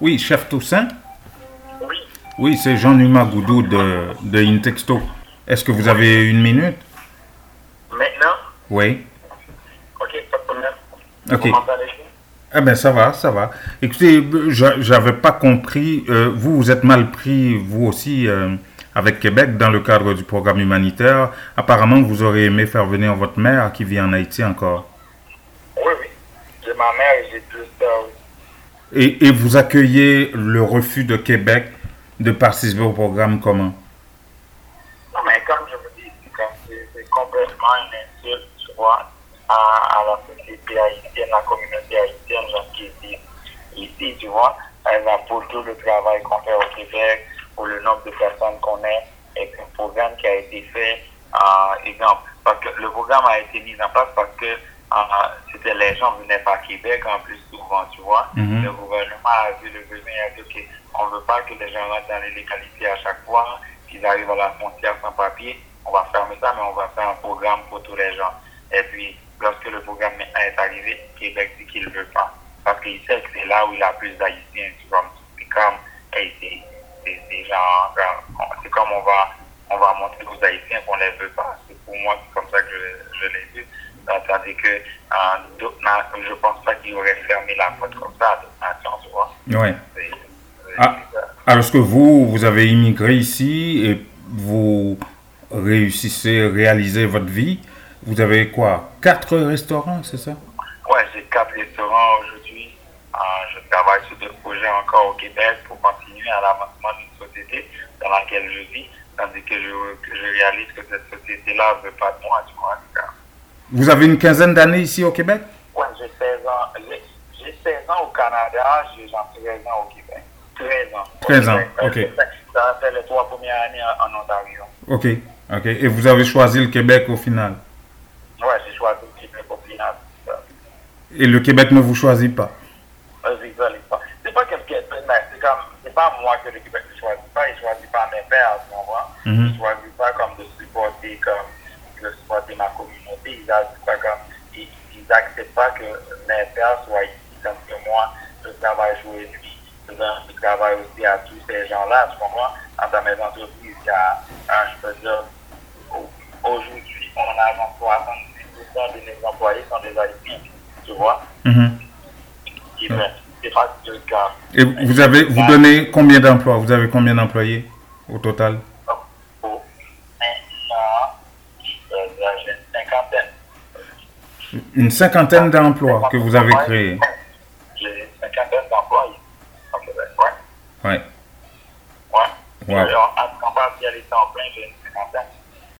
Oui, chef Toussaint Oui. Oui, c'est Jean-Numa Goudou de, de Intexto. Est-ce que vous avez une minute? Maintenant? Oui. Ok, pas de problème. Ok. Vous Eh bien, ça va, ça va. Écoutez, je j'avais pas compris. euh, vous, vous êtes mal pris, vous aussi, euh, avec Québec, dans le cadre du programme humanitaire. Apparemment, vous aurez aimé faire venir votre mère qui vit en Haïti encore. Oui, oui. J'ai ma mère et j'ai sœurs. Et, vous accueillez le refus de Québec de participer au programme comment Non, mais comme je vous dis, c'est complètement une insulte, tu vois, à, à la société haïtienne, la communauté haïtienne, qui est ici, tu vois. Va pour tout le travail qu'on fait au Québec, pour le nombre de personnes qu'on est, et un programme qui a été fait, euh, exemple, parce que le programme a été mis en place parce que euh, c'était les gens venaient pas à Québec en plus souvent, tu vois. Mhm. Le gouvernement a vu le besoin a dit, OK, on veut pas que les gens rentrent dans l'illégalité à chaque fois, qu'ils arrivent à la frontière sans papier. On va fermer ça, mais on va faire un programme pour tous les gens. Et puis, lorsque le programme est arrivé, Québec dit qu'il ne veut pas. Parce qu'il sait que c'est là où il y a plus d'Haïtiens. Tu vois, c'est comme, hey, c'est genre, c'est comme on va, on va montrer aux Haïtiens qu'on ne les veut pas. C'est pour moi, c'est comme ça que je, je l'ai vu. Tandis que euh, je pense pas qu'ils auraient fermé la porte comme ça à d'autres. C'est- c'est- Ah, alors que vous, vous avez immigré ici et vous réussissez, réalisez votre vie? Vous avez quoi Quatre restaurants, c'est ça? Ouais, j'ai quatre restaurants aujourd'hui. Euh, je travaille sur deux projets encore au Québec pour continuer à l'avancement d'une société dans laquelle je vis, tandis que je, que je réalise que cette société-là ne veut pas de moi, tu vois. Vous avez une quinzaine d'années ici au Québec? Ouais, j'ai 16 ans. J'ai- J'ai 16 ans au Canada, j'ai genre 13 ans au Québec. 13 ans. 13 ans, ok. Ça, fait les trois premières années en, en Ontario. Ok, ok. Et vous avez choisi le Québec au final? Ouais, j'ai choisi le Québec au final. Et le Québec ne vous choisit pas? Les pas. C'est pas quelqu'un, c'est comme, c'est pas moi que le Québec ne choisit pas, il choisit pas mes pères, tu comprends? Mhm. Il choisit pas comme de supporter, comme, de supporter ma communauté, ils acceptent pas comme, ils, ils acceptent pas que mes pères soient ici, comme que moi, je travaille jour et nuit. Je, je travaille aussi à tous ces gens-là, tu comprends? Dans mes entreprises, il y a, hein, je peux dire, au- aujourd'hui, on a genre 70% de mes employés sont des Haïtiens, tu vois? Et ben, c'est pas le cas. Et vous avez, vous donnez combien d'emplois? Vous avez combien d'employés au total Pour maintenant, je peux dire, j'ai une cinquantaine. Une cinquantaine d'emplois que vous avez créés. J'ai une cinquantaine d'employés au Québec, ouais. Ouais. Ouais. Ouais. Alors, partialité en plein, j'ai une cinquantaine.